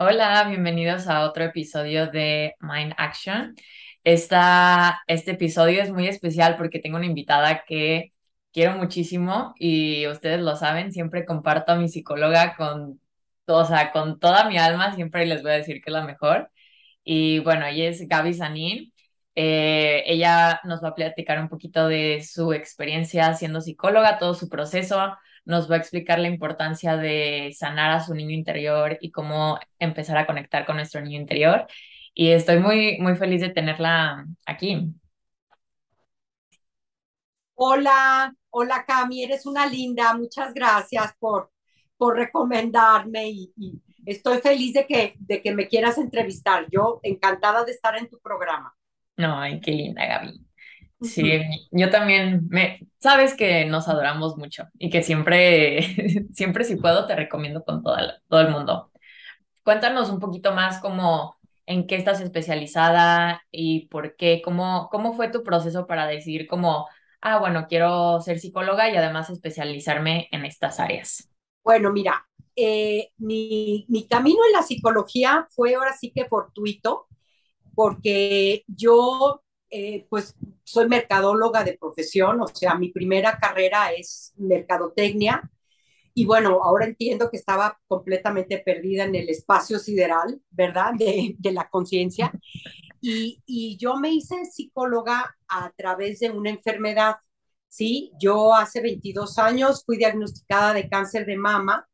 Hola, bienvenidos a otro episodio de Mind Action. Esta, este episodio es muy especial porque tengo una invitada que quiero muchísimo y ustedes lo saben, siempre comparto a mi psicóloga con, o sea, con toda mi alma, siempre les voy a decir que es la mejor. Y bueno, ella es Gaby Sanín. Eh, ella nos va a platicar un poquito de su experiencia siendo psicóloga, todo su proceso nos va a explicar la importancia de sanar a su niño interior y cómo empezar a conectar con nuestro niño interior. Y estoy muy, muy feliz de tenerla aquí. Hola, hola Cami, eres una linda, muchas gracias por, por recomendarme y, y estoy feliz de que, de que me quieras entrevistar. Yo encantada de estar en tu programa. No, ay, qué linda, Gaby. Sí, yo también me, sabes que nos adoramos mucho y que siempre, siempre si puedo te recomiendo con toda, todo el mundo. Cuéntanos un poquito más como en qué estás especializada y por qué, cómo, cómo fue tu proceso para decidir como, ah, bueno, quiero ser psicóloga y además especializarme en estas áreas. Bueno, mira, eh, mi, mi camino en la psicología fue ahora sí que fortuito, porque yo eh, pues soy mercadóloga de profesión, o sea, mi primera carrera es mercadotecnia y bueno, ahora entiendo que estaba completamente perdida en el espacio sideral, ¿verdad? De, de la conciencia. Y, y, yo me hice psicóloga a través de una enfermedad, ¿sí? Yo hace 22 años fui diagnosticada de cáncer de mama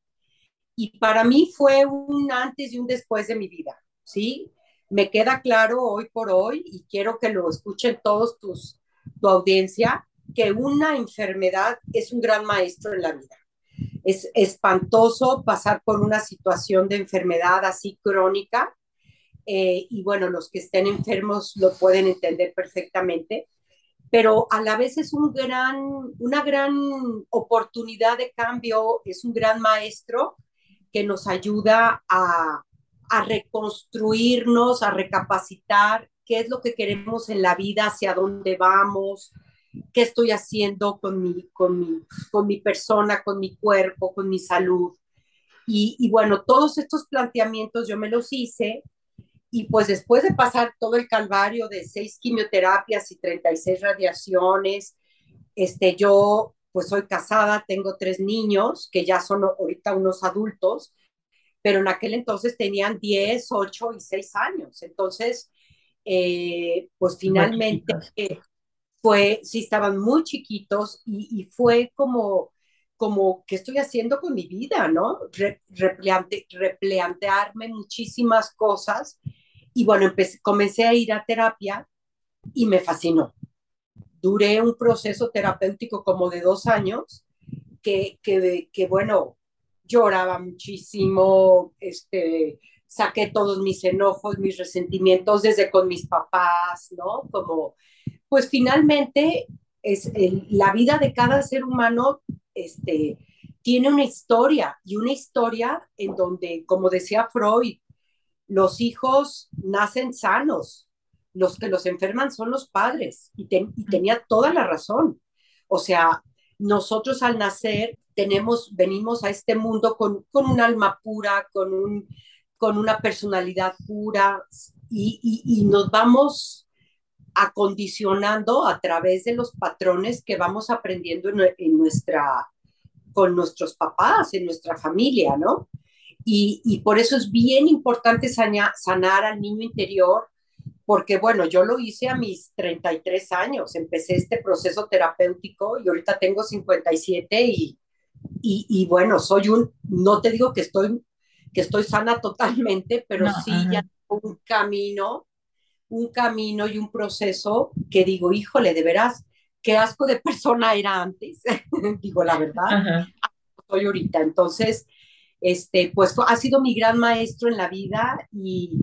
y para mí fue un antes y un después de mi vida, ¿sí? Me queda claro hoy por hoy y quiero que lo escuchen todos tus, tu audiencia, que una enfermedad es un gran maestro en la vida es espantoso pasar por una situación de enfermedad así crónica. Eh, y bueno, los que estén enfermos lo pueden entender perfectamente, pero a la vez es un gran, una gran oportunidad de cambio, es un gran maestro que nos ayuda a, a reconstruirnos, a recapacitar qué es lo que queremos en la vida, hacia dónde vamos, qué estoy haciendo con mi, con mi, con mi persona, con mi cuerpo, con mi salud. Y, bueno, todos estos planteamientos yo me los hice y pues después de pasar todo el calvario de seis quimioterapias y 36 radiaciones, este, yo pues soy casada, tengo tres niños que ya son ahorita unos adultos, pero en aquel entonces tenían 10, 8 y 6 años. Entonces, eh, pues finalmente fue, sí, estaban muy chiquitos y, y fue como, como, ¿qué estoy haciendo con mi vida, no? Re, replante, replantearme muchísimas cosas y bueno, empecé, comencé a ir a terapia y me fascinó. Duré un proceso terapéutico como de dos años que, que, que bueno, lloraba muchísimo, este, saqué todos mis enojos, mis resentimientos desde con mis papás, ¿no? Como pues finalmente es la vida de cada ser humano este, tiene una historia y una historia en donde, como decía Freud, los hijos nacen sanos, los que los enferman son los padres y tenía toda la razón. O sea, nosotros al nacer tenemos, venimos a este mundo con, con un alma pura, con, un, con una personalidad pura y, y, nos vamos acondicionando a través de los patrones que vamos aprendiendo en, nuestra, con nuestros papás, en nuestra familia, ¿no? Y, y por eso es bien importante sanar al niño interior, porque bueno, yo lo hice a mis 33 años, empecé este proceso terapéutico y ahorita tengo 57 y, y, y bueno, soy un, no te digo que estoy, que estoy sana totalmente, pero no, sí ya tengo un camino un camino y un proceso que digo, híjole, de veras, qué asco de persona era antes, digo la verdad, soy ahorita. Entonces, este, pues ha sido mi gran maestro en la vida y,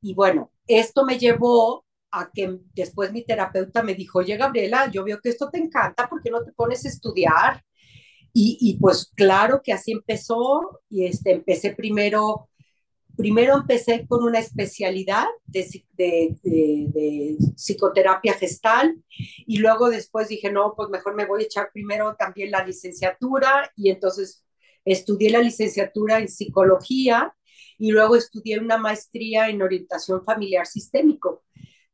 y bueno, esto me llevó a que después mi terapeuta me dijo, oye, Gabriela, yo veo que esto te encanta, ¿por qué no te pones a estudiar? Y, y pues claro que así empezó, y este, empecé primero primero empecé con una especialidad de, de, de, de, psicoterapia gestal y luego después dije, no, pues mejor me voy a echar primero también la licenciatura y entonces estudié la licenciatura en psicología y luego estudié una maestría en orientación familiar sistémico.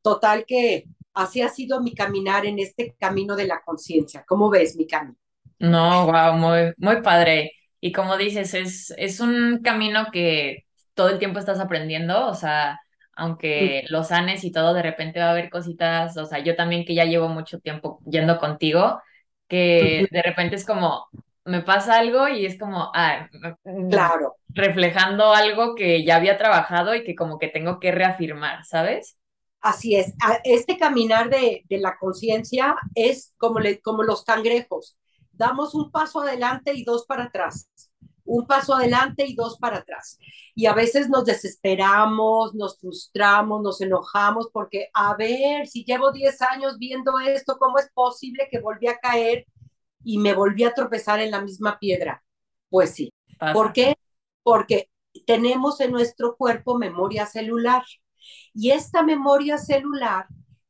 Total que así ha sido mi caminar en este camino de la conciencia. ¿Cómo ves mi camino? No, wow, muy, muy padre. Y como dices, es, es un camino que todo el tiempo estás aprendiendo, o sea, aunque lo sanes y todo, de repente va a haber cositas, o sea, yo también que ya llevo mucho tiempo yendo contigo, que de repente es como, me pasa algo y es como, ah, claro. reflejando algo que ya había trabajado y que como que tengo que reafirmar, ¿sabes? Así es, este caminar de, de la conciencia es como, le, como los cangrejos, damos un paso adelante y dos para atrás, un paso adelante y dos para atrás. Y a veces nos desesperamos, nos frustramos, nos enojamos porque, a ver, si llevo 10 años viendo esto, ¿cómo es posible que volví a caer y me volví a tropezar en la misma piedra? Pues sí. ¿Por qué? Porque tenemos en nuestro cuerpo memoria celular. Y esta memoria celular,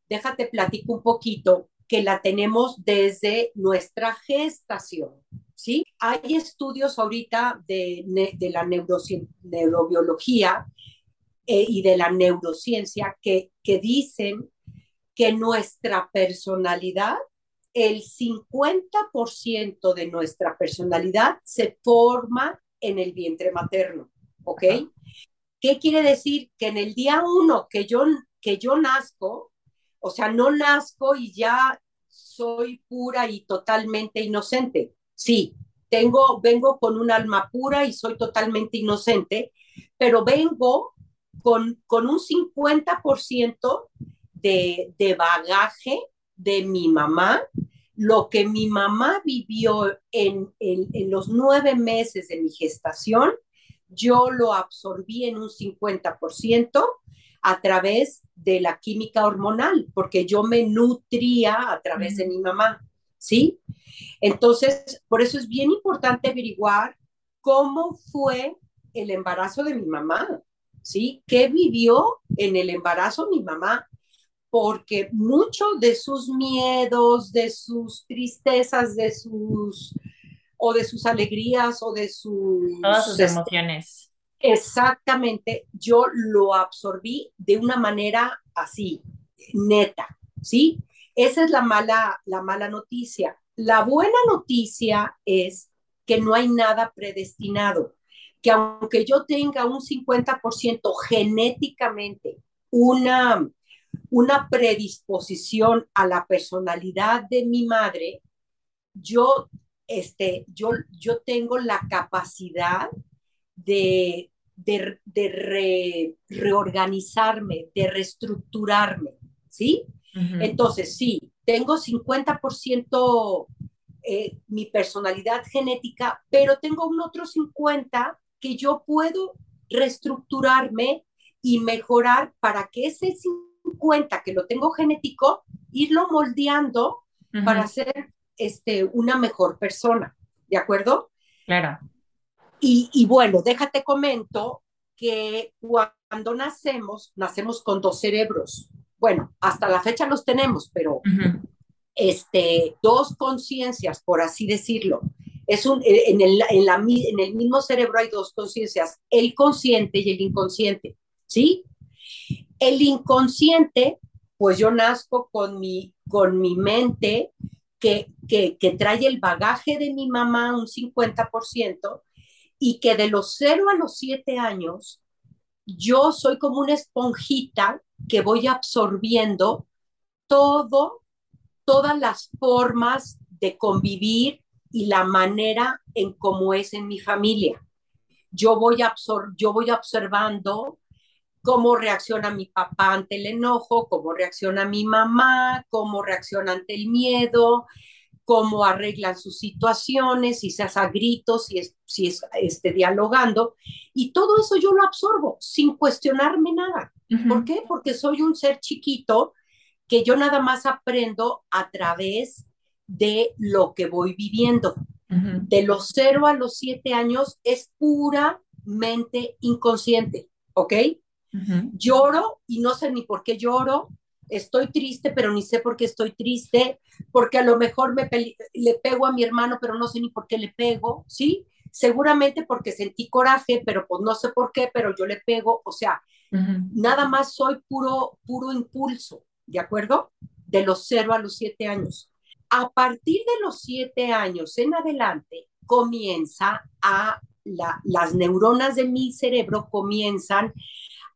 déjate platico un poquito, que la tenemos desde nuestra gestación, ¿sí? Hay estudios ahorita de, de la neurobiología eh, y de la neurociencia que, que dicen que nuestra personalidad, el 50% de nuestra personalidad se forma en el vientre materno, ¿ok? ¿Qué quiere decir? Que en el día uno que yo, que yo nazco, o sea, no nazco y ya soy pura y totalmente inocente. Sí, tengo, vengo con un alma pura y soy totalmente inocente, pero vengo con, con un 50% de, de bagaje de mi mamá, lo que mi mamá vivió en, en, en, los nueve meses de mi gestación, yo lo absorbí en un 50% a través de la química hormonal, porque yo me nutría a través de mi mamá, ¿sí? Entonces, por eso es bien importante averiguar cómo fue el embarazo de mi mamá, ¿sí? ¿Qué vivió en el embarazo mi mamá? Porque muchos de sus miedos, de sus tristezas, de sus o de sus alegrías o de sus todas sus emociones exactamente, yo lo absorbí de una manera así, neta, ¿sí? Esa es la mala, la mala noticia. La buena noticia es que no hay nada predestinado, que aunque yo tenga un 50% genéticamente una, una predisposición a la personalidad de mi madre, yo, este, yo, yo tengo la capacidad de de, reorganizarme, de reestructurarme, ¿sí? Entonces, sí, tengo 50% eh, mi personalidad genética, pero tengo un otro 50% que yo puedo reestructurarme y mejorar para que ese 50 que lo tengo genético, irlo moldeando para ser este, una mejor persona, ¿de acuerdo? Claro. Y, bueno, déjate comento que cuando nacemos, nacemos con dos cerebros. Bueno, hasta la fecha los tenemos, pero este, dos conciencias, por así decirlo. Es un, eh, en, el, en, la, en el mismo cerebro hay dos conciencias, el consciente y el inconsciente, ¿sí? El inconsciente, pues yo nazco con mi, con mi mente que, que, trae el bagaje de mi mamá, un 50%, y que de los 0 a los 7 años yo soy como una esponjita que voy absorbiendo todo, todas las formas de convivir y la manera en cómo es en mi familia. Yo voy, absor yo voy observando cómo reacciona mi papá ante el enojo, cómo reacciona mi mamá, cómo reacciona ante el miedo, cómo arreglan sus situaciones, si se hace a gritos, si es, si es este, dialogando, y todo eso yo lo absorbo sin cuestionarme nada. ¿Por qué? Porque soy un ser chiquito que yo nada más aprendo a través de lo que voy viviendo. De los cero a los siete años es puramente inconsciente, ¿ok? Lloro y no sé ni por qué lloro, estoy triste, pero ni sé por qué estoy triste, porque a lo mejor me le pego a mi hermano, pero no sé ni por qué le pego, ¿sí? seguramente porque sentí coraje, pero pues no sé por qué, pero yo le pego, o sea, nada más soy puro, puro impulso, ¿de acuerdo? De los cero a los siete años. A partir de los siete años en adelante, comienza a, las neuronas de mi cerebro comienzan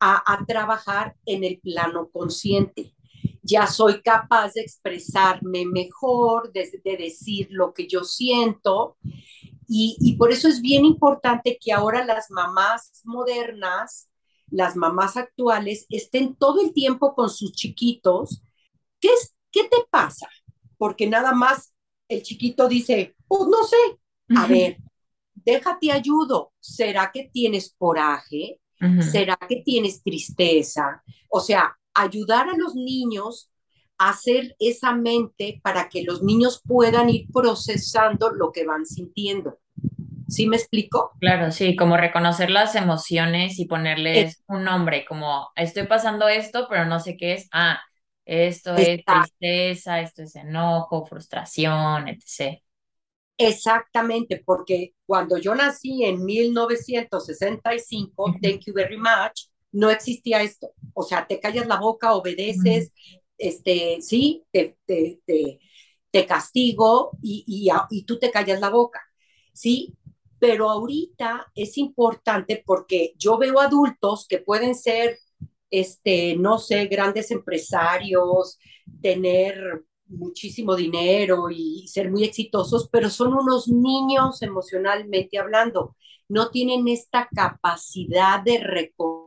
a, trabajar en el plano consciente. Ya soy capaz de expresarme mejor, de, decir lo que yo siento. Y, y, por eso es bien importante que ahora las mamás modernas, las mamás actuales, estén todo el tiempo con sus chiquitos. ¿Qué, es, qué te pasa? Porque nada más el chiquito dice, pues no sé, a ver, déjate ayudo. ¿Será que tienes coraje? ¿Será que tienes tristeza? O sea, ayudar a los niños a hacer esa mente para que los niños puedan ir procesando lo que van sintiendo. ¿Sí me explico? Claro, sí, como reconocer las emociones y ponerles un nombre, como estoy pasando esto, pero no sé qué es. Ah, esto es tristeza, esto es enojo, frustración, etc. Exactamente, porque cuando yo nací en 1965, thank you very much, no existía esto. O sea, te callas la boca, obedeces, este, sí, te, te, te, castigo y, y, y, tú te callas la boca, ¿sí? Pero ahorita es importante porque yo veo adultos que pueden ser, este, no sé, grandes empresarios, tener muchísimo dinero y ser muy exitosos, pero son unos niños emocionalmente hablando. No tienen esta capacidad de reconocer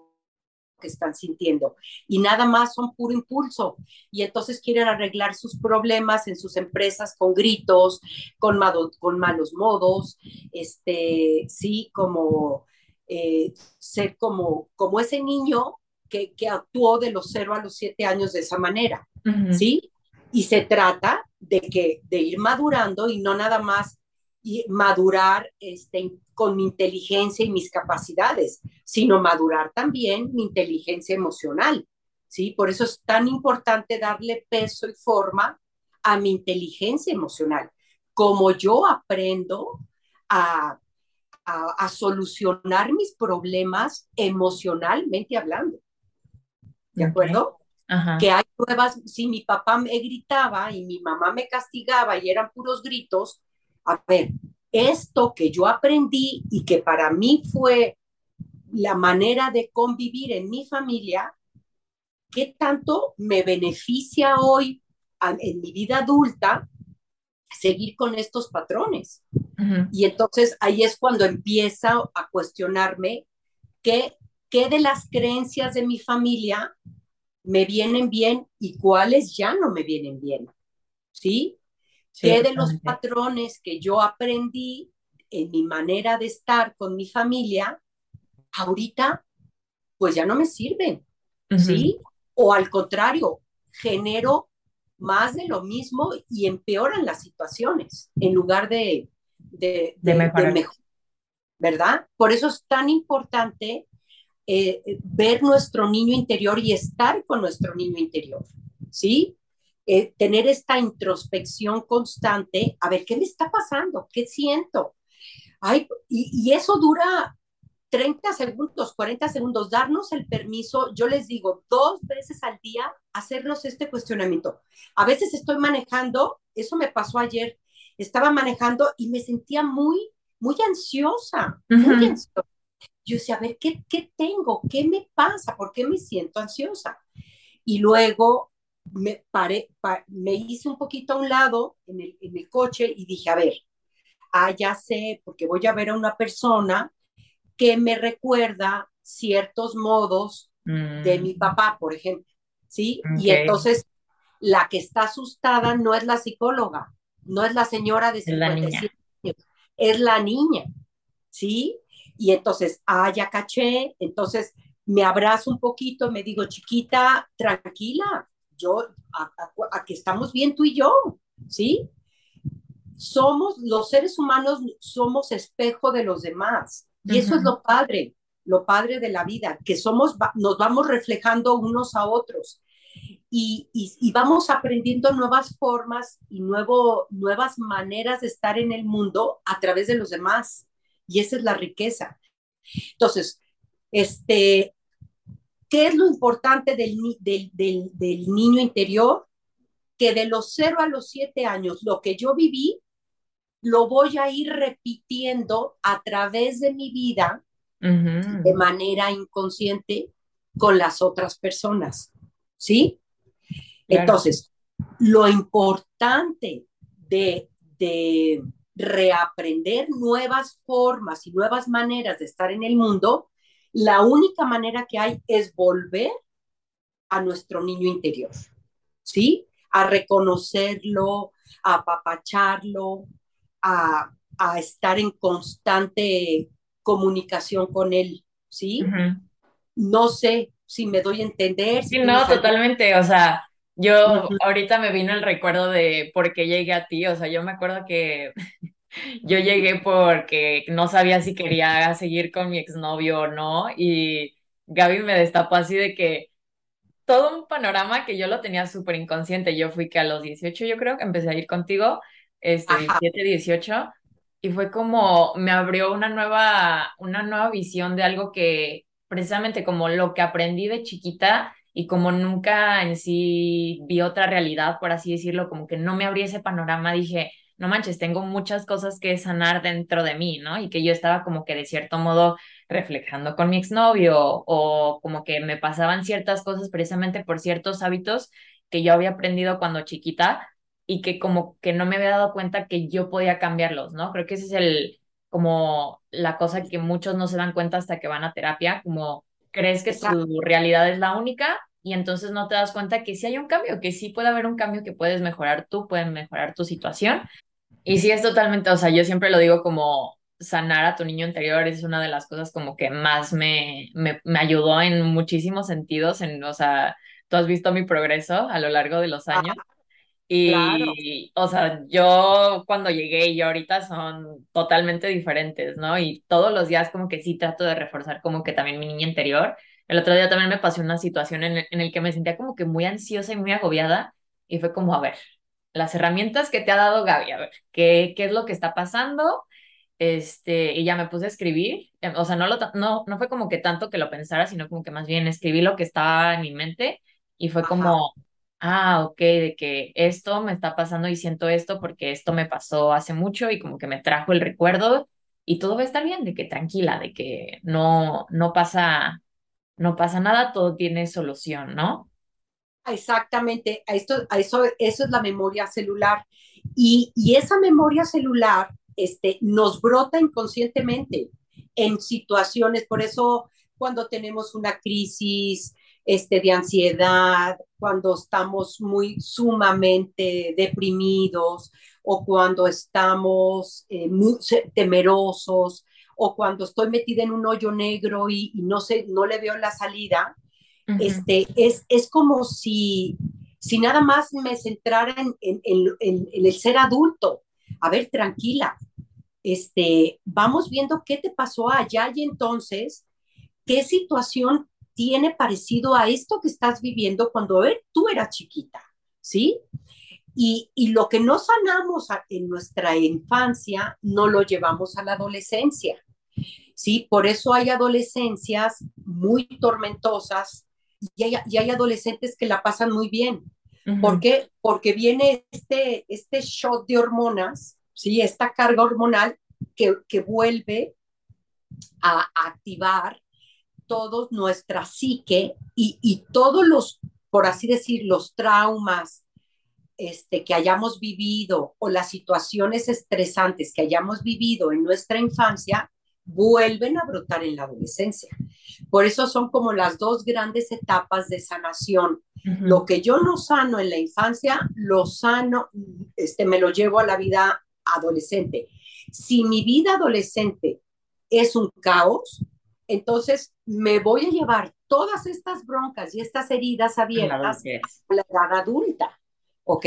que están sintiendo y nada más son puro impulso y entonces quieren arreglar sus problemas en sus empresas con gritos, con, con malos modos, este, sí, como eh, ser como, como ese niño que, que, actuó de los cero a los siete años de esa manera, ¿sí? Y se trata de, que, de ir madurando y no nada más y madurar este, con mi inteligencia y mis capacidades, sino madurar también mi inteligencia emocional. ¿sí? Por eso es tan importante darle peso y forma a mi inteligencia emocional. Como yo aprendo a, a solucionar mis problemas emocionalmente hablando. ¿De acuerdo? que hay pruebas, si mi papá me gritaba y mi mamá me castigaba y eran puros gritos, a ver, esto que yo aprendí y que para mí fue la manera de convivir en mi familia, ¿qué tanto me beneficia hoy en mi vida adulta seguir con estos patrones? Y entonces ahí es cuando empieza a cuestionarme qué, qué de las creencias de mi familia me vienen bien y cuáles ya no me vienen bien. ¿Sí? ¿Qué de los patrones que yo aprendí en mi manera de estar con mi familia, ahorita, pues ya no me sirven? ¿Sí? O al contrario, genero más de lo mismo y empeoran las situaciones en lugar de, de, de, de ¿Verdad? Por eso es tan importante eh, ver nuestro niño interior y estar con nuestro niño interior, ¿sí? Eh, tener esta introspección constante, a ver, ¿qué me está pasando? ¿Qué siento? Ay, y, eso dura 30 segundos, 40 segundos, darnos el permiso, yo les digo, dos veces al día, hacernos este cuestionamiento. A veces estoy manejando, eso me pasó ayer, estaba manejando y me sentía muy, muy ansiosa, muy ansiosa yo decía, a ver, ¿qué, ¿qué tengo? ¿Qué me pasa? ¿Por qué me siento ansiosa? Y luego me, paré, me hice un poquito a un lado en el, en el coche y dije, a ver, ah, ya sé, porque voy a ver a una persona que me recuerda ciertos modos de mi mm. papá, por ejemplo, ¿sí? Y entonces la que está asustada no es la psicóloga, no es la señora de 57 años, es la niña, ¿sí? Y entonces, ah, ya caché, entonces me abrazo un poquito, me digo, chiquita, tranquila, yo, aquí estamos bien tú y yo, ¿sí? Somos, los seres humanos somos espejo de los demás. Y eso es lo padre, lo padre de la vida, que somos, nos vamos reflejando unos a otros. Y, y, vamos aprendiendo nuevas formas y nuevo, nuevas maneras de estar en el mundo a través de los demás Y esa es la riqueza. Entonces, este, ¿qué es lo importante del, del, del, del niño interior? Que de los 0 a los 7 años, lo que yo viví, lo voy a ir repitiendo a través de mi vida de manera inconsciente con las otras personas, ¿sí? claro. Entonces, lo importante de, de reaprender nuevas formas y nuevas maneras de estar en el mundo, la única manera que hay es volver a nuestro niño interior, ¿sí? A reconocerlo, a apapacharlo, a, a estar en constante comunicación con él, ¿sí? No sé si me doy a entender, Sí, si no, totalmente. O sea, yo ahorita me vino el recuerdo de por qué llegué a ti. O sea, yo me acuerdo que yo llegué porque no sabía si quería seguir con mi exnovio o no. Y Gaby me destapó así de que todo un panorama que yo lo tenía súper inconsciente. Yo fui que a los 18 yo creo que empecé a ir contigo, este, Ajá, 17 18 y fue como me abrió una nueva, una nueva visión de algo que precisamente como lo que aprendí de chiquita y como nunca en sí vi otra realidad, por así decirlo, como que no me abrí ese panorama, dije, no manches, tengo muchas cosas que sanar dentro de mí, ¿no? Y que yo estaba como que de cierto modo reflejando con mi exnovio o como que me pasaban ciertas cosas precisamente por ciertos hábitos que yo había aprendido cuando chiquita y que como que no me había dado cuenta que yo podía cambiarlos, ¿no? Creo que ese es el, como la cosa que muchos no se dan cuenta hasta que van a terapia, como crees que tu realidad es la única y entonces no te das cuenta que sí hay un cambio, que sí puede haber un cambio que puedes mejorar tú, puedes mejorar tu situación y sí, es totalmente, o sea, yo siempre lo digo como sanar a tu niño interior es una de las cosas como que más me, me, me ayudó en muchísimos sentidos, en, o sea, tú has visto mi progreso a lo largo de los años ah, claro. y, o sea, yo cuando llegué y yo ahorita son totalmente diferentes, ¿no? Y todos los días como que sí trato de reforzar como que también mi niño interior. El otro día también me pasó una situación en el, en el que me sentía como que muy ansiosa y muy agobiada y fue como, a ver, las herramientas que te ha dado Gaby, a ver, ¿qué, qué es lo que está pasando? Este, y ya me puse a escribir, em, o sea, no, lo, no, no fue como que tanto que lo pensara, sino como que más bien escribí lo que estaba en mi mente y fue Ajá, como, ah, ok, de que esto me está pasando y siento esto porque esto me pasó hace mucho y como que me trajo el recuerdo y todo va a estar bien, de que tranquila, de que no, no pasa, no pasa nada, todo tiene solución, ¿no? exactamente. A esto, a eso, eso es la memoria celular. Y, y esa memoria celular este, nos brota inconscientemente en situaciones, por eso cuando tenemos una crisis este, de ansiedad, cuando estamos muy sumamente deprimidos o cuando estamos eh, muy temerosos o cuando estoy metida en un hoyo negro y, y no, sé, no le veo la salida, este, es, es como si, si nada más me centrara en, en, en, en, el ser adulto. A ver, tranquila, este, vamos viendo qué te pasó allá y entonces, qué situación tiene parecido a esto que estás viviendo cuando tú eras chiquita, ¿sí? Y, y, lo que no sanamos en nuestra infancia, no lo llevamos a la adolescencia, ¿sí? Por eso hay adolescencias muy tormentosas y hay, y hay adolescentes que la pasan muy bien. ¿Por qué? Porque viene este, este shot de hormonas, ¿sí? Esta carga hormonal que, que vuelve a, a activar toda nuestra psique y, y, todos los, por así decir, los traumas este, que hayamos vivido o las situaciones estresantes que hayamos vivido en nuestra infancia vuelven a brotar en la adolescencia. Por eso son como las dos grandes etapas de sanación. ujú. Lo que yo no sano en la infancia, lo sano, este, me lo llevo a la vida adolescente. Si mi vida adolescente es un caos, entonces me voy a llevar todas estas broncas y estas heridas abiertas a la edad adulta, ¿ok?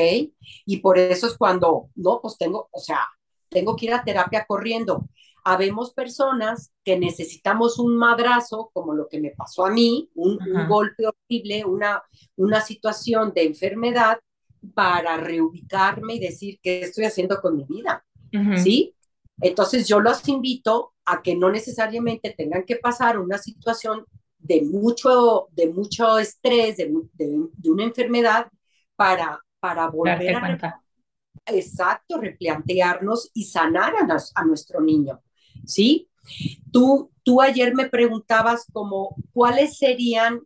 Y por eso es cuando, no, pues tengo, o sea, tengo que ir a terapia corriendo. Habemos personas que necesitamos un madrazo, como lo que me pasó a mí, un, un Ajá. golpe horrible, una, una situación de enfermedad para reubicarme y decir qué estoy haciendo con mi vida, Ujú. ¿sí? Entonces yo los invito a que no necesariamente tengan que pasar una situación de mucho, de mucho estrés, de, de, una enfermedad, para, para volver a... Exacto, replantearnos y sanar a, a nuestro niño, ¿sí? Tú, tú ayer me preguntabas como cuáles serían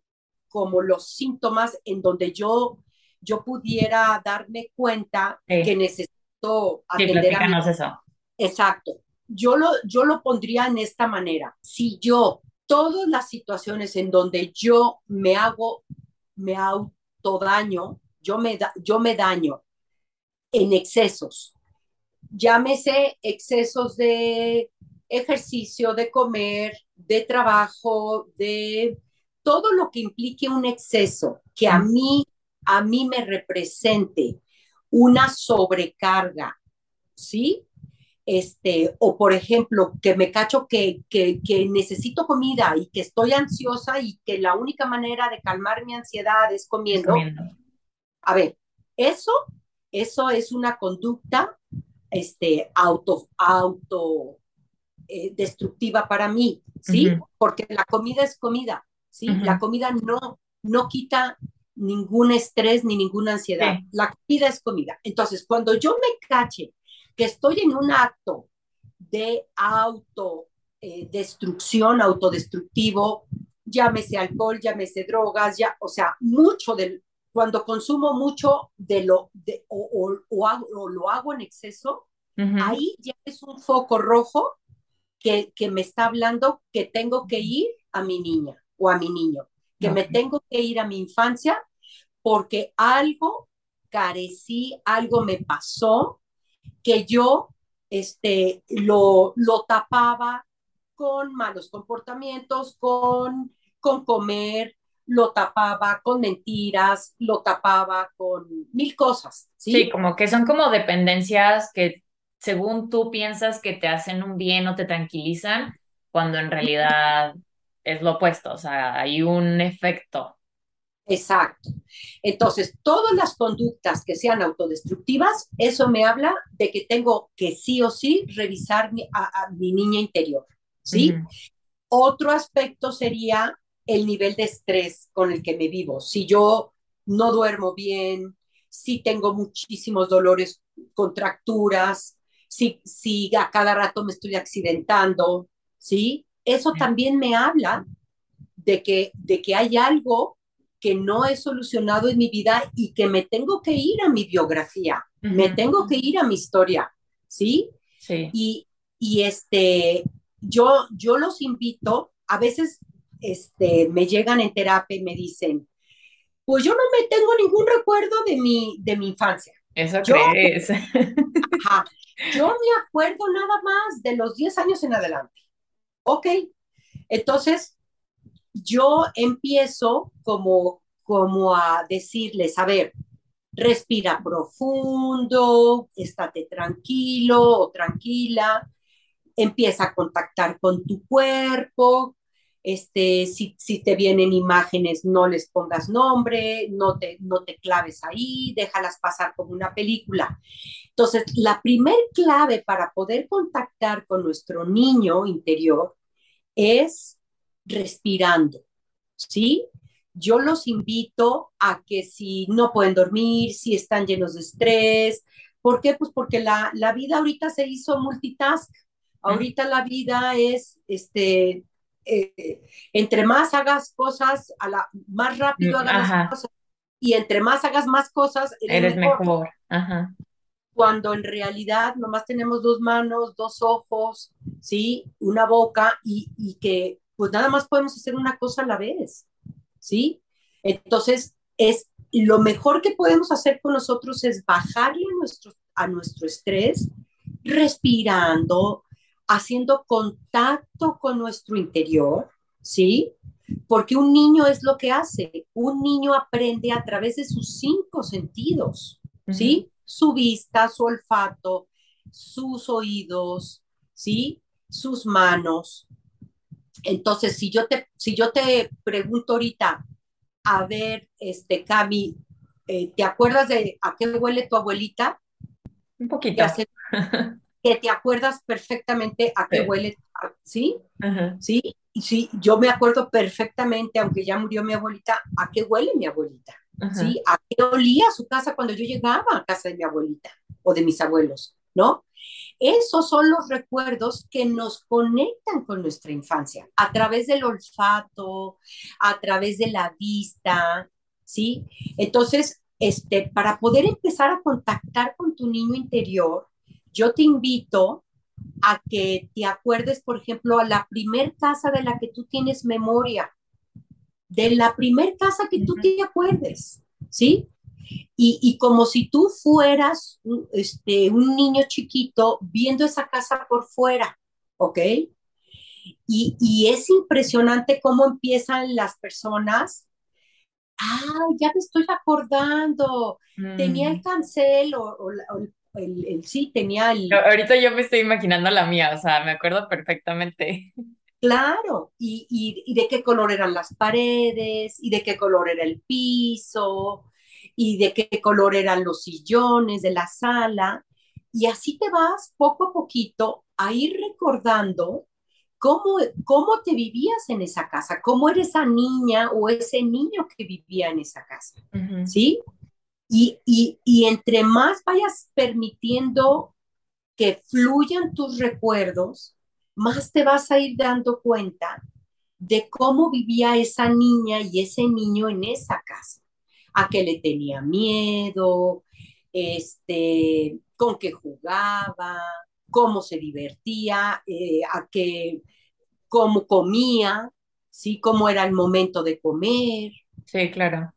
como los síntomas en donde yo, yo pudiera darme cuenta que necesito atender a eso. Exacto. Yo lo, yo lo pondría en esta manera. Si yo, todas las situaciones en donde yo me hago, me autodaño, yo me, da, yo me daño en excesos, llámese excesos de ejercicio, de comer, de trabajo, de todo lo que implique un exceso que a mí, a mí me represente una sobrecarga, ¿sí? Este, o por ejemplo, que me cacho que, que, necesito comida y que estoy ansiosa y que la única manera de calmar mi ansiedad es comiendo. A ver, eso, eso es una conducta este, auto, auto eh, destructiva para mí, ¿sí? Porque la comida es comida, ¿sí? La comida no, no quita ningún estrés ni ninguna ansiedad. La comida es comida. Entonces, cuando yo me cache que estoy en un acto de auto eh, destrucción, autodestructivo, llámese alcohol, llámese drogas, ya, o sea, mucho del, cuando consumo mucho de lo, de, o, o, lo hago en exceso, ahí ya es un foco rojo que, que, me está hablando que tengo que ir a mi niña o a mi niño, que me tengo que ir a mi infancia porque algo carecí, algo me pasó que yo este, lo, lo tapaba con malos comportamientos, con, con comer, lo tapaba con mentiras, lo tapaba con mil cosas. ¿sí? sí, como que son como dependencias que según tú piensas que te hacen un bien o te tranquilizan, cuando en realidad es lo opuesto, o sea, hay un efecto Exacto. Entonces, todas las conductas que sean autodestructivas, eso me habla de que tengo que sí o sí revisar a, mi niña interior, ¿sí? Otro aspecto sería el nivel de estrés con el que me vivo. Si yo no duermo bien, si tengo muchísimos dolores, contracturas, si, si a cada rato me estoy accidentando, ¿sí? Eso también me habla de que, de que hay algo que no he solucionado en mi vida y que me tengo que ir a mi biografía, me tengo que ir a mi historia, ¿sí? Sí. Y, y este, yo, yo los invito, a veces este, me llegan en terapia y me dicen, pues yo no me tengo ningún recuerdo de mi, de mi infancia. Eso crees. Ajá, yo me acuerdo nada más de los 10 años en adelante. Ok, entonces yo empiezo como, como a decirles, a ver, respira profundo, estate tranquilo o tranquila, empieza a contactar con tu cuerpo, este, si, si, te vienen imágenes, no les pongas nombre, no te, no te claves ahí, déjalas pasar como una película. Entonces, la primer clave para poder contactar con nuestro niño interior es respirando, ¿sí? Yo los invito a que si no pueden dormir, si están llenos de estrés, ¿por qué? Pues porque la, la vida ahorita se hizo multitask, ahorita la vida es, este, eh, entre más hagas cosas, a la, más rápido mm, hagas cosas, y entre más hagas más cosas, eres, mejor. Ajá. Cuando en realidad nomás tenemos dos manos, dos ojos, ¿sí? Una boca y, y que pues nada más podemos hacer una cosa a la vez, ¿sí? Entonces, es lo mejor que podemos hacer con nosotros es bajarle a nuestro, a nuestro estrés, respirando, haciendo contacto con nuestro interior, ¿sí? Porque un niño es lo que hace, un niño aprende a través de sus cinco sentidos, ¿sí? Su vista, su olfato, sus oídos, ¿sí? Sus manos, entonces, si yo te, si yo te pregunto ahorita, a ver, este, Cami, eh, ¿te acuerdas de a qué huele tu abuelita? Un poquito. ¿Qué que te acuerdas perfectamente a qué Sí. huele, ¿sí? Ajá, ¿Sí? Sí, yo me acuerdo perfectamente, aunque ya murió mi abuelita, a qué huele mi abuelita, ajá. ¿sí? A qué olía su casa cuando yo llegaba a casa de mi abuelita o de mis abuelos, ¿no? Esos son los recuerdos que nos conectan con nuestra infancia, a través del olfato, a través de la vista, ¿sí? Entonces, este, para poder empezar a contactar con tu niño interior, yo te invito a que te acuerdes, por ejemplo, a la primer casa de la que tú tienes memoria, de la primer casa que tú te acuerdes, ¿sí? Y, y, como si tú fueras este, un niño chiquito viendo esa casa por fuera, ¿ok? Y, y es impresionante cómo empiezan las personas. Ah, ya me estoy acordando. Tenía el Mm. cancel o, o, o el, el, sí, tenía el... Ahorita yo me estoy imaginando la mía, o sea, me acuerdo perfectamente. Claro, y, y, y, de qué color eran las paredes, y de qué color era el piso, y de qué color eran los sillones de la sala. Y así te vas poco a poquito a ir recordando cómo, cómo te vivías en esa casa, cómo era esa niña o ese niño que vivía en esa casa. Uh -huh. ¿Sí? Y, y, y entre más vayas permitiendo que fluyan tus recuerdos, más te vas a ir dando cuenta de cómo vivía esa niña y ese niño en esa casa. A qué le tenía miedo, este, con qué jugaba, cómo se divertía, eh, a qué, cómo comía, ¿sí? cómo era el momento de comer. Sí, claro.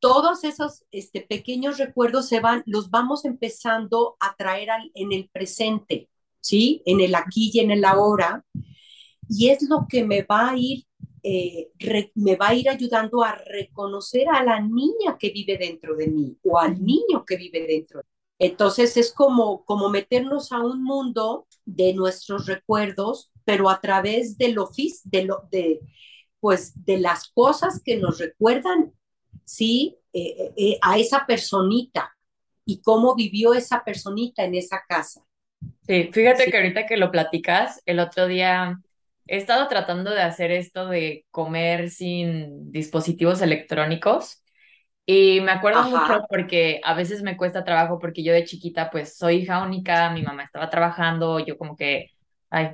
Todos esos este, pequeños recuerdos se van, los vamos empezando a traer en el presente, ¿sí? En el aquí y en el ahora. Y es lo que me va a ir, eh, me va a ir ayudando a reconocer a la niña que vive dentro de mí o al niño que vive dentro. Entonces es como, como meternos a un mundo de nuestros recuerdos, pero a través de lo, de lo de, pues, de las cosas que nos recuerdan, sí, eh, eh, a esa personita y cómo vivió esa personita en esa casa. Sí, fíjate sí. que ahorita que lo platicas, el otro día he estado tratando de hacer esto de comer sin dispositivos electrónicos y me acuerdo Ajá. mucho porque a veces me cuesta trabajo porque yo de chiquita pues soy hija única, mi mamá estaba trabajando, yo como que, ay,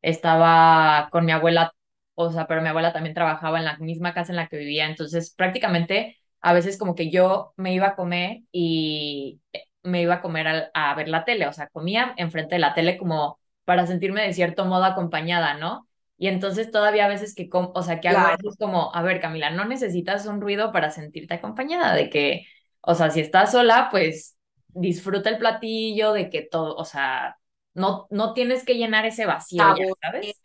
estaba con mi abuela, o sea, pero mi abuela también trabajaba en la misma casa en la que vivía, entonces prácticamente a veces como que yo me iba a comer y me iba a comer a, a ver la tele, o sea, comía enfrente de la tele como para sentirme de cierto modo acompañada, ¿no? Y entonces todavía a veces que, o sea, que hago claro. es como, a ver, Camila, no necesitas un ruido para sentirte acompañada, de que, o sea, si estás sola, pues disfruta el platillo, de que todo, o sea, no, no tienes que llenar ese vacío, ya, ¿sabes?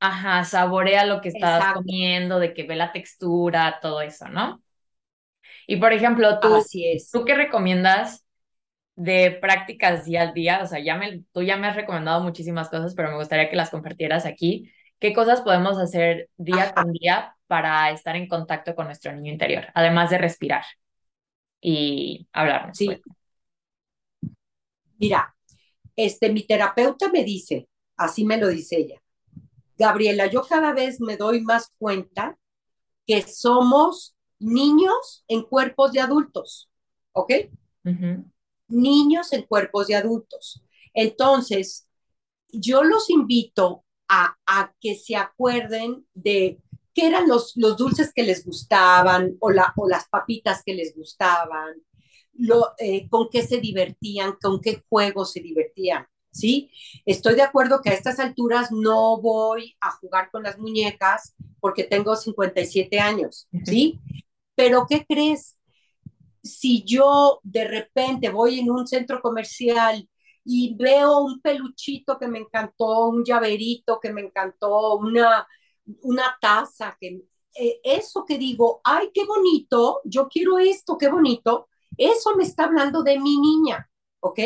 Ajá, saborea lo que estás Exacto. comiendo, de que ve la textura, todo eso, ¿no? Y por ejemplo, tú, Así es. ¿tú qué recomiendas de prácticas día al día? O sea, ya me, tú ya me has recomendado muchísimas cosas, pero me gustaría que las compartieras aquí. ¿Qué cosas podemos hacer día Ajá. con día para estar en contacto con nuestro niño interior? Además de respirar y hablarnos. Sí. Pues. Mira, este, mi terapeuta me dice, así me lo dice ella, Gabriela, yo cada vez me doy más cuenta que somos niños en cuerpos de adultos, ¿ok? Uh -huh. Niños en cuerpos de adultos. Entonces, yo los invito a, a, que se acuerden de qué eran los, los dulces que les gustaban o, la, o, las papitas que les gustaban, lo, eh, con qué se divertían, con qué juegos se divertían. ¿Sí? Estoy de acuerdo que a estas alturas no voy a jugar con las muñecas porque tengo 57 años, ¿sí? Pero ¿qué crees? Si yo de repente voy en un centro comercial y veo un peluchito que me encantó, un llaverito que me encantó, una, una taza, que, eh, eso que digo, ay, qué bonito, yo quiero esto, qué bonito, eso me está hablando de mi niña, ¿ok?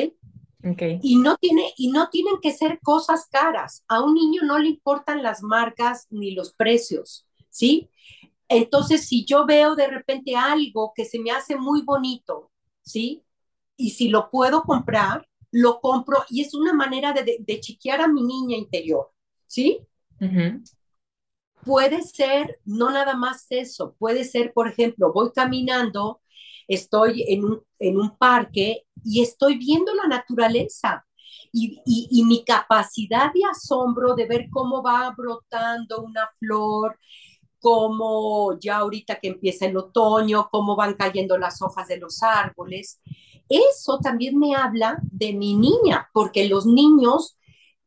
Okay. Y, no tiene, y no tienen que ser cosas caras. A un niño no le importan las marcas ni los precios, ¿sí? Entonces, si yo veo de repente algo que se me hace muy bonito, ¿sí? Y si lo puedo comprar, lo compro y es una manera de, de, de chiquear a mi niña interior, ¿sí? Puede ser no nada más eso, puede ser, por ejemplo, voy caminando, estoy en un, en un parque y estoy viendo la naturaleza y, y, y, mi capacidad de asombro de ver cómo va brotando una flor, cómo ya ahorita que empieza el otoño, cómo van cayendo las hojas de los árboles. Eso también me habla de mi niña, porque los niños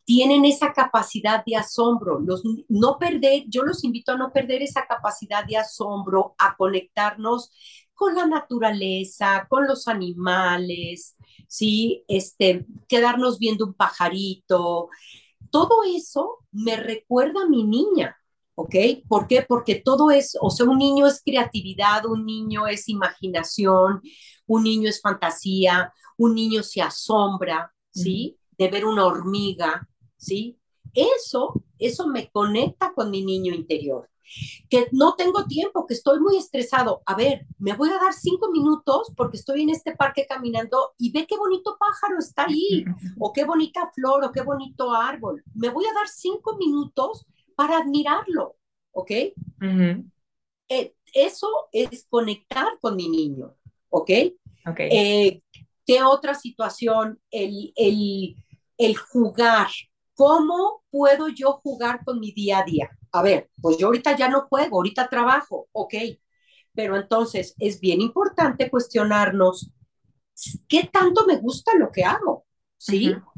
tienen esa capacidad de asombro, los, no perder, yo los invito a no perder esa capacidad de asombro, a conectarnos con la naturaleza, con los animales, ¿sí? Este, quedarnos viendo un pajarito. Todo eso me recuerda a mi niña, ¿ok? ¿Por qué? Porque todo es, o sea, un niño es creatividad, un niño es imaginación, un niño es fantasía, un niño se asombra, ¿sí? De ver una hormiga, ¿sí? Eso, eso me conecta con mi niño interior. Que no tengo tiempo, que estoy muy estresado. A ver, me voy a dar cinco minutos porque estoy en este parque caminando y ve qué bonito pájaro está ahí, o qué bonita flor, o qué bonito árbol. Me voy a dar cinco minutos para admirarlo, ¿ok? Uh -huh. eh, eso es conectar con mi niño, ¿ok? Okay. Eh, ¿Qué otra situación? El, el, el jugar, ¿Cómo puedo yo jugar con mi día a día? A ver, pues yo ahorita ya no juego, ahorita trabajo, ok. Pero entonces es bien importante cuestionarnos, ¿qué tanto me gusta lo que hago? ¿Sí? Uh -huh.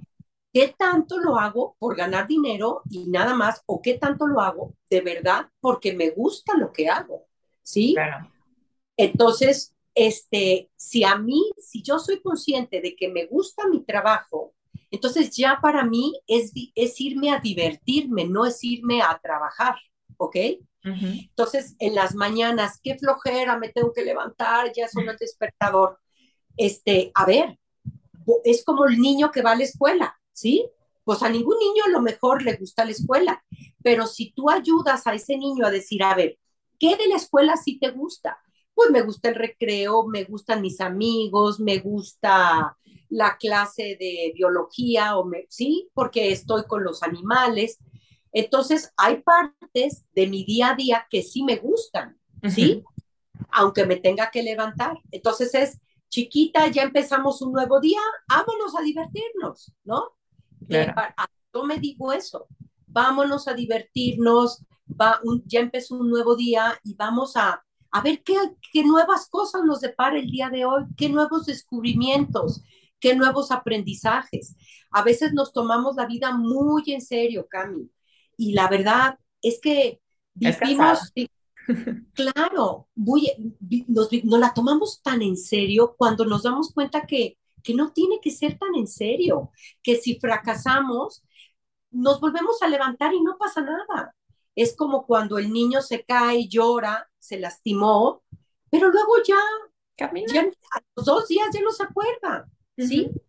¿Qué tanto lo hago por ganar dinero y nada más? ¿O qué tanto lo hago de verdad porque me gusta lo que hago? ¿Sí? Claro. Entonces, este, si a mí, si yo soy consciente de que me gusta mi trabajo, entonces ya para mí es, es irme a divertirme, no es irme a trabajar, ¿ok? Uh -huh. Entonces en las mañanas, qué flojera, me tengo que levantar, ya son el despertador. Este, a ver, es como el niño que va a la escuela, ¿sí? Pues a ningún niño a lo mejor le gusta la escuela, pero si tú ayudas a ese niño a decir, a ver, ¿qué de la escuela sí te gusta? Pues me gusta el recreo, me gustan mis amigos, me gusta la clase de biología, o me, sí, porque estoy con los animales. Entonces, hay partes de mi día a día que sí me gustan, ¿sí? Uh -huh. Aunque me tenga que levantar. Entonces es, chiquita, ya empezamos un nuevo día, vámonos a divertirnos, ¿no? Claro. Eh, yo me digo eso, vámonos a divertirnos, va un, ya empezó un nuevo día y vamos a, a ver qué, qué nuevas cosas nos depara el día de hoy, qué nuevos descubrimientos, qué nuevos aprendizajes. A veces nos tomamos la vida muy en serio, Cami. Y la verdad es que vivimos, es claro, muy, nos, nos, la tomamos tan en serio cuando nos damos cuenta que, que no tiene que ser tan en serio, que si fracasamos, nos volvemos a levantar y no pasa nada. Es como cuando el niño se cae, llora, se lastimó, pero luego ya, ya a los dos días ya no se acuerda. ¿sí? Uh -huh.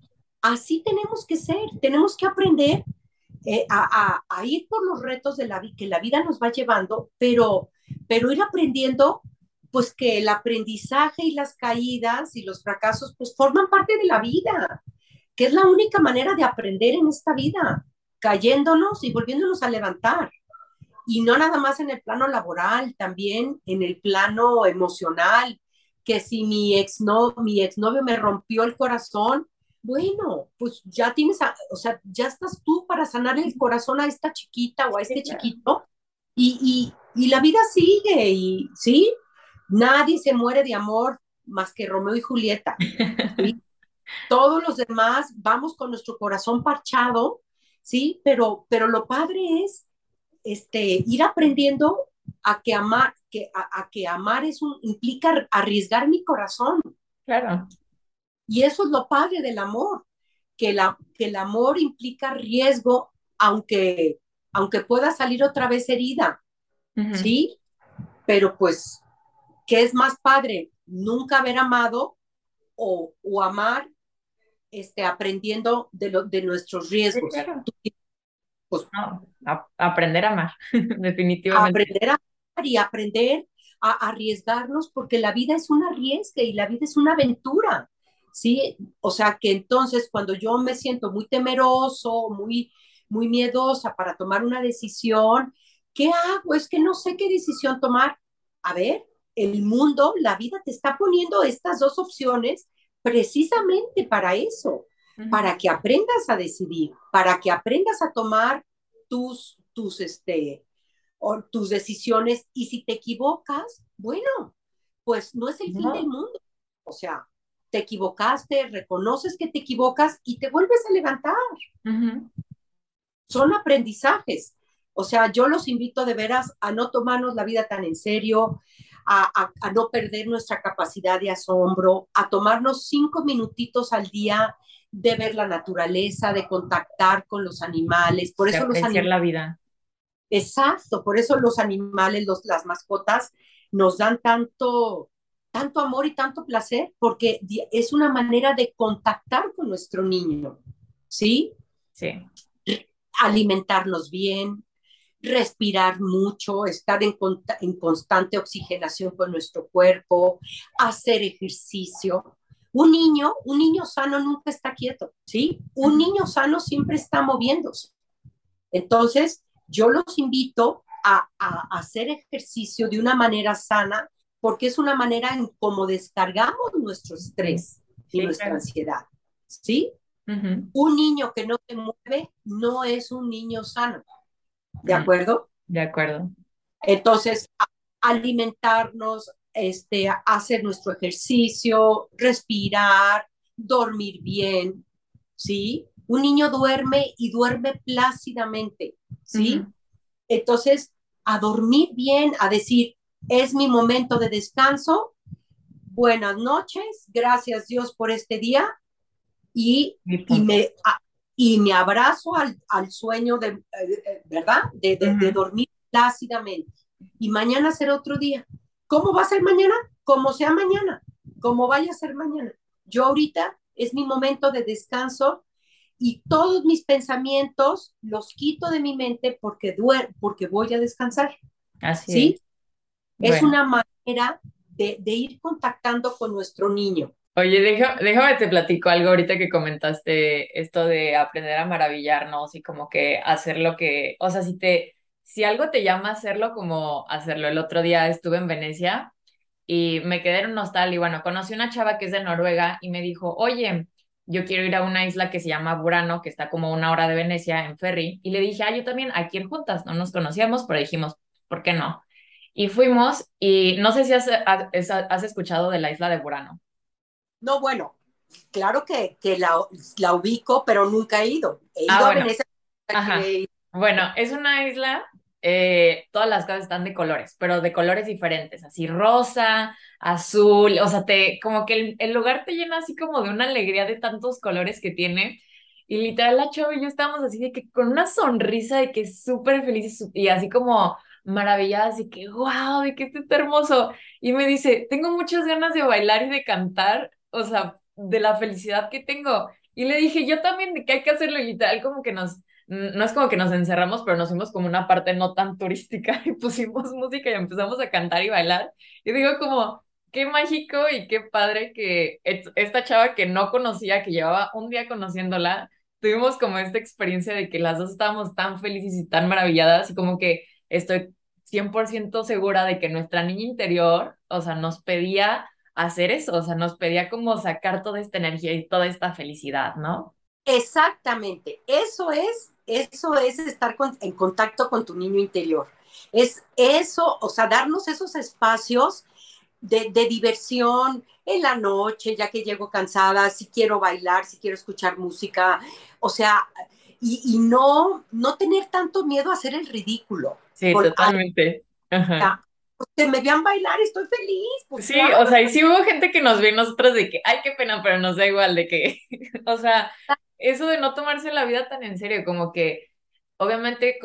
Así tenemos que ser, tenemos que aprender eh, a, a, a, ir por los retos de la vida, que la vida nos va llevando, pero, pero ir aprendiendo, pues que el aprendizaje y las caídas y los fracasos, pues forman parte de la vida, que es la única manera de aprender en esta vida, cayéndonos y volviéndonos a levantar. Y no nada más en el plano laboral, también en el plano emocional, que si mi ex no, mi exnovio me rompió el corazón, bueno, pues ya tienes, a, o sea, ya estás tú para sanar el corazón a esta chiquita o a este sí, chiquito. Y, y, y, la vida sigue y sí, nadie se muere de amor más que Romeo y Julieta. ¿sí? Todos los demás vamos con nuestro corazón parchado, sí, pero, pero lo padre es este, ir aprendiendo a que amar, que, a, a, que amar es un, implica arriesgar mi corazón. Claro. Y eso es lo padre del amor, que, la, que el amor implica riesgo, aunque, aunque pueda salir otra vez herida, uh -huh. ¿sí? Pero pues, ¿qué es más padre? ¿Nunca haber amado o, o amar este, aprendiendo de, lo, de nuestros riesgos? Pues, no, a, aprender a amar, definitivamente. Aprender a amar y aprender a arriesgarnos porque la vida es una riesga y la vida es una aventura. ¿sí? O sea, que entonces cuando yo me siento muy temeroso, muy, muy miedosa para tomar una decisión, ¿qué hago? Es que no sé qué decisión tomar. A ver, el mundo, la vida te está poniendo estas dos opciones precisamente para eso, para que aprendas a decidir, para que aprendas a tomar tus, tus, este, tus decisiones y si te equivocas, bueno, pues no es el fin del mundo. O sea, te equivocaste, reconoces que te equivocas y te vuelves a levantar. Son aprendizajes. O sea, yo los invito de veras a no tomarnos la vida tan en serio, a, a, no perder nuestra capacidad de asombro, a tomarnos cinco minutitos al día de ver la naturaleza, de contactar con los animales. Por eso los animales. la vida. Exacto, por eso los animales, los, las mascotas nos dan tanto, tanto amor y tanto placer, porque es una manera de contactar con nuestro niño, ¿sí? Sí. Alimentarnos bien, respirar mucho, estar en, en constante oxigenación con nuestro cuerpo, hacer ejercicio. Un niño, un niño sano nunca está quieto, ¿sí? Un niño sano siempre está moviéndose. Entonces, yo los invito a, hacer ejercicio de una manera sana, porque es una manera en cómo descargamos nuestro estrés y nuestra ansiedad. ¿Sí? Un niño que no se mueve no es un niño sano. ¿De acuerdo? De acuerdo. Entonces, alimentarnos, este, hacer nuestro ejercicio, respirar, dormir bien, ¿sí? Un niño duerme y duerme plácidamente, ¿sí? Entonces, a dormir bien, a decir, es mi momento de descanso, buenas noches, gracias Dios por este día y, y me, y me abrazo al, al sueño de, eh, ¿verdad? De, de, dormir plácidamente. Y mañana será otro día. ¿Cómo va a ser mañana? Como sea mañana, como vaya a ser mañana. Yo ahorita es mi momento de descanso y todos mis pensamientos los quito de mi mente porque, duer porque voy a descansar. Así ¿sí? es. una manera de, de, ir contactando con nuestro niño. Oye, déjame te platico algo ahorita que comentaste esto de aprender a maravillarnos y como que hacer lo que, o sea, si te, si algo te llama hacerlo, como hacerlo. El otro día estuve en Venecia y me quedé en un hostal y bueno, conocí una chava que es de Noruega y me dijo, oye, yo quiero ir a una isla que se llama Burano, que está como una hora de Venecia en ferry, y le dije, ah, yo también, aquí ir juntas, no nos conocíamos, pero dijimos, ¿por qué no? Y fuimos, y no sé si has, has, escuchado de la isla de Burano. No, bueno, claro que, que la, la, ubico, pero nunca he ido. He ido ah, a Venecia. Bueno, es una isla eh, todas las casas están de colores, pero de colores diferentes, así rosa, azul, o sea, te, como que el, lugar te llena así como de una alegría de tantos colores que tiene. Y literal, la chava y yo estábamos así de que con una sonrisa de que súper felices y así como maravilladas y que wow, de que esto está hermoso. Y me dice, tengo muchas ganas de bailar y de cantar, o sea, de la felicidad que tengo. Y le dije, yo también, que hay que hacerlo literal, como que nos no es como que nos encerramos, pero nos fuimos como una parte no tan turística y pusimos música y empezamos a cantar y bailar. Y digo como, qué mágico y qué padre que esta chava que no conocía, que llevaba un día conociéndola, tuvimos como esta experiencia de que las dos estábamos tan felices y tan maravilladas y como que estoy 100% segura de que nuestra niña interior, o sea, nos pedía hacer eso, o sea, nos pedía como sacar toda esta energía y toda esta felicidad, ¿no? Exactamente, eso es eso es estar en contacto con tu niño interior. Es eso, o sea, darnos esos espacios de, diversión en la noche, ya que llego cansada, si quiero bailar, si quiero escuchar música, o sea, y, no, no tener tanto miedo a hacer el ridículo. Sí, totalmente. Ajá. Pues, me vean bailar, estoy feliz. Pues, sí, o sea, y sí hubo gente que nos ve nosotros de que, ay, qué pena, pero nos da igual de que, o sea, eso de no tomarse la vida tan en serio, como que obviamente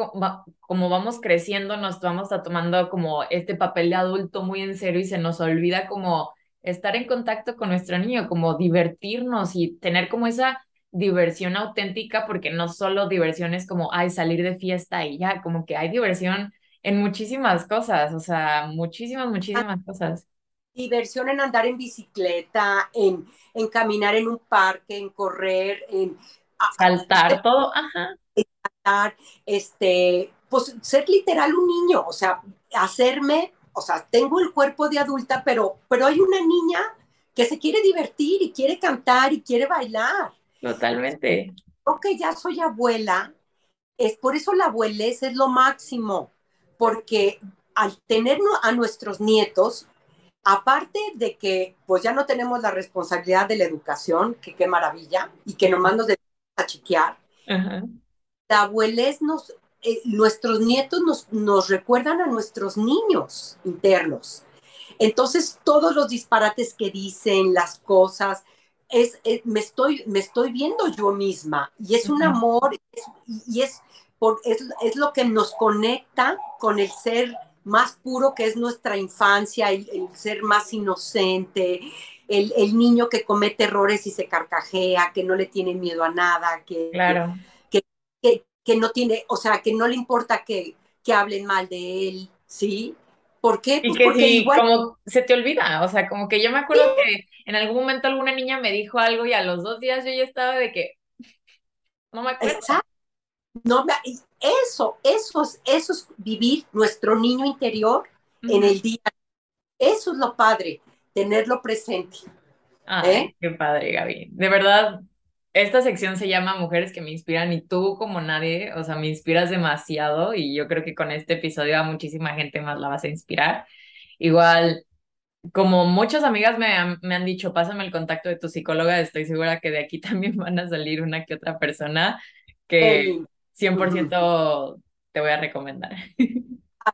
como vamos creciendo, nos vamos tomando como este papel de adulto muy en serio y se nos olvida como estar en contacto con nuestro niño, como divertirnos y tener como esa diversión auténtica, porque no solo diversión es como, ay, salir de fiesta y ya, como que hay diversión en muchísimas cosas, o sea, muchísimas, muchísimas cosas. diversión en andar en bicicleta, en, en caminar en un parque, en correr, en saltar, todo, ajá. Saltar, este, pues ser literal un niño, o sea, hacerme, o sea, tengo el cuerpo de adulta, pero, pero hay una niña que se quiere divertir y quiere cantar y quiere bailar. Totalmente. Yo que ya soy abuela, es por eso la abuelez es lo máximo, porque al tener a nuestros nietos, aparte de que pues ya no tenemos la responsabilidad de la educación, que qué maravilla, y que nomás nos dedicamos a chiquear, la abuelez nos, eh, nuestros nietos nos, nos recuerdan a nuestros niños internos. Entonces, todos los disparates que dicen, las cosas, es, me, estoy, me estoy viendo yo misma y es un amor y es, es, es, lo que nos conecta con el ser más puro que es nuestra infancia, el, ser más inocente, el, el, niño que comete errores y se carcajea, que no le tiene miedo a nada, que, claro. que, que, que no tiene, o sea, que no le importa que, que hablen mal de él, ¿sí? ¿Por qué? Y Pues que porque sí, igual como se te olvida, o sea, como que yo me acuerdo que en algún momento alguna niña me dijo algo y a los dos días yo ya estaba de que no me acuerdo. Exacto. No, me- eso, eso es, eso es vivir nuestro niño interior en el día. Eso es lo padre, tenerlo presente. Ay, ¿Eh? qué padre, Gaby. De verdad, esta sección se llama Mujeres que me inspiran y tú como nadie, o sea, me inspiras demasiado y yo creo que con este episodio a muchísima gente más la vas a inspirar. Igual, como muchas amigas me han, me han dicho, pásame el contacto de tu psicóloga, estoy segura que de aquí también van a salir una que otra persona que El- 100% te voy a recomendar.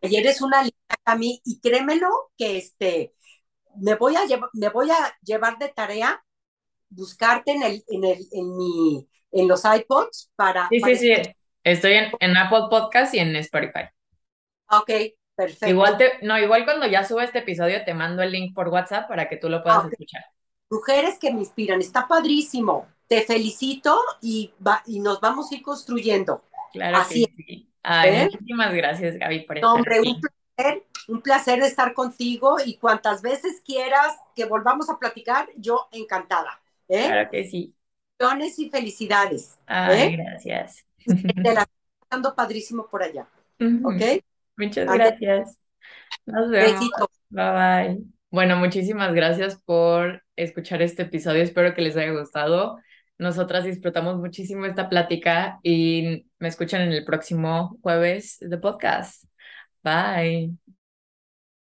ayer es una linda a mí y créemelo que este, me voy a llevar, me voy a llevar de tarea buscarte en el, en el, en mi, en los iPods para, Sí, para sí, sí. escuchar. Estoy en, en Apple Podcast y en Spotify. Ok, perfecto. Igual te, no, igual cuando ya suba este episodio te mando el link por WhatsApp para que tú lo puedas Ah, escuchar. Mujeres que me inspiran, está padrísimo. Te felicito y, va, y nos vamos a ir construyendo. Claro Así que sí. Ay, ¿eh? muchísimas gracias, Gaby, por No, estar un placer, un placer estar contigo y cuantas veces quieras que volvamos a platicar, yo encantada. ¿eh? Claro que sí. Y felicidades. Ay, ¿eh? gracias. Te la estoy pasando padrísimo por allá. ¿Ok? Muchas gracias. Nos vemos. Besito. Bye bye. Bueno, muchísimas gracias por escuchar este episodio. Espero que les haya gustado. Nosotras disfrutamos muchísimo esta plática y me escuchan en el próximo jueves de podcast. Bye.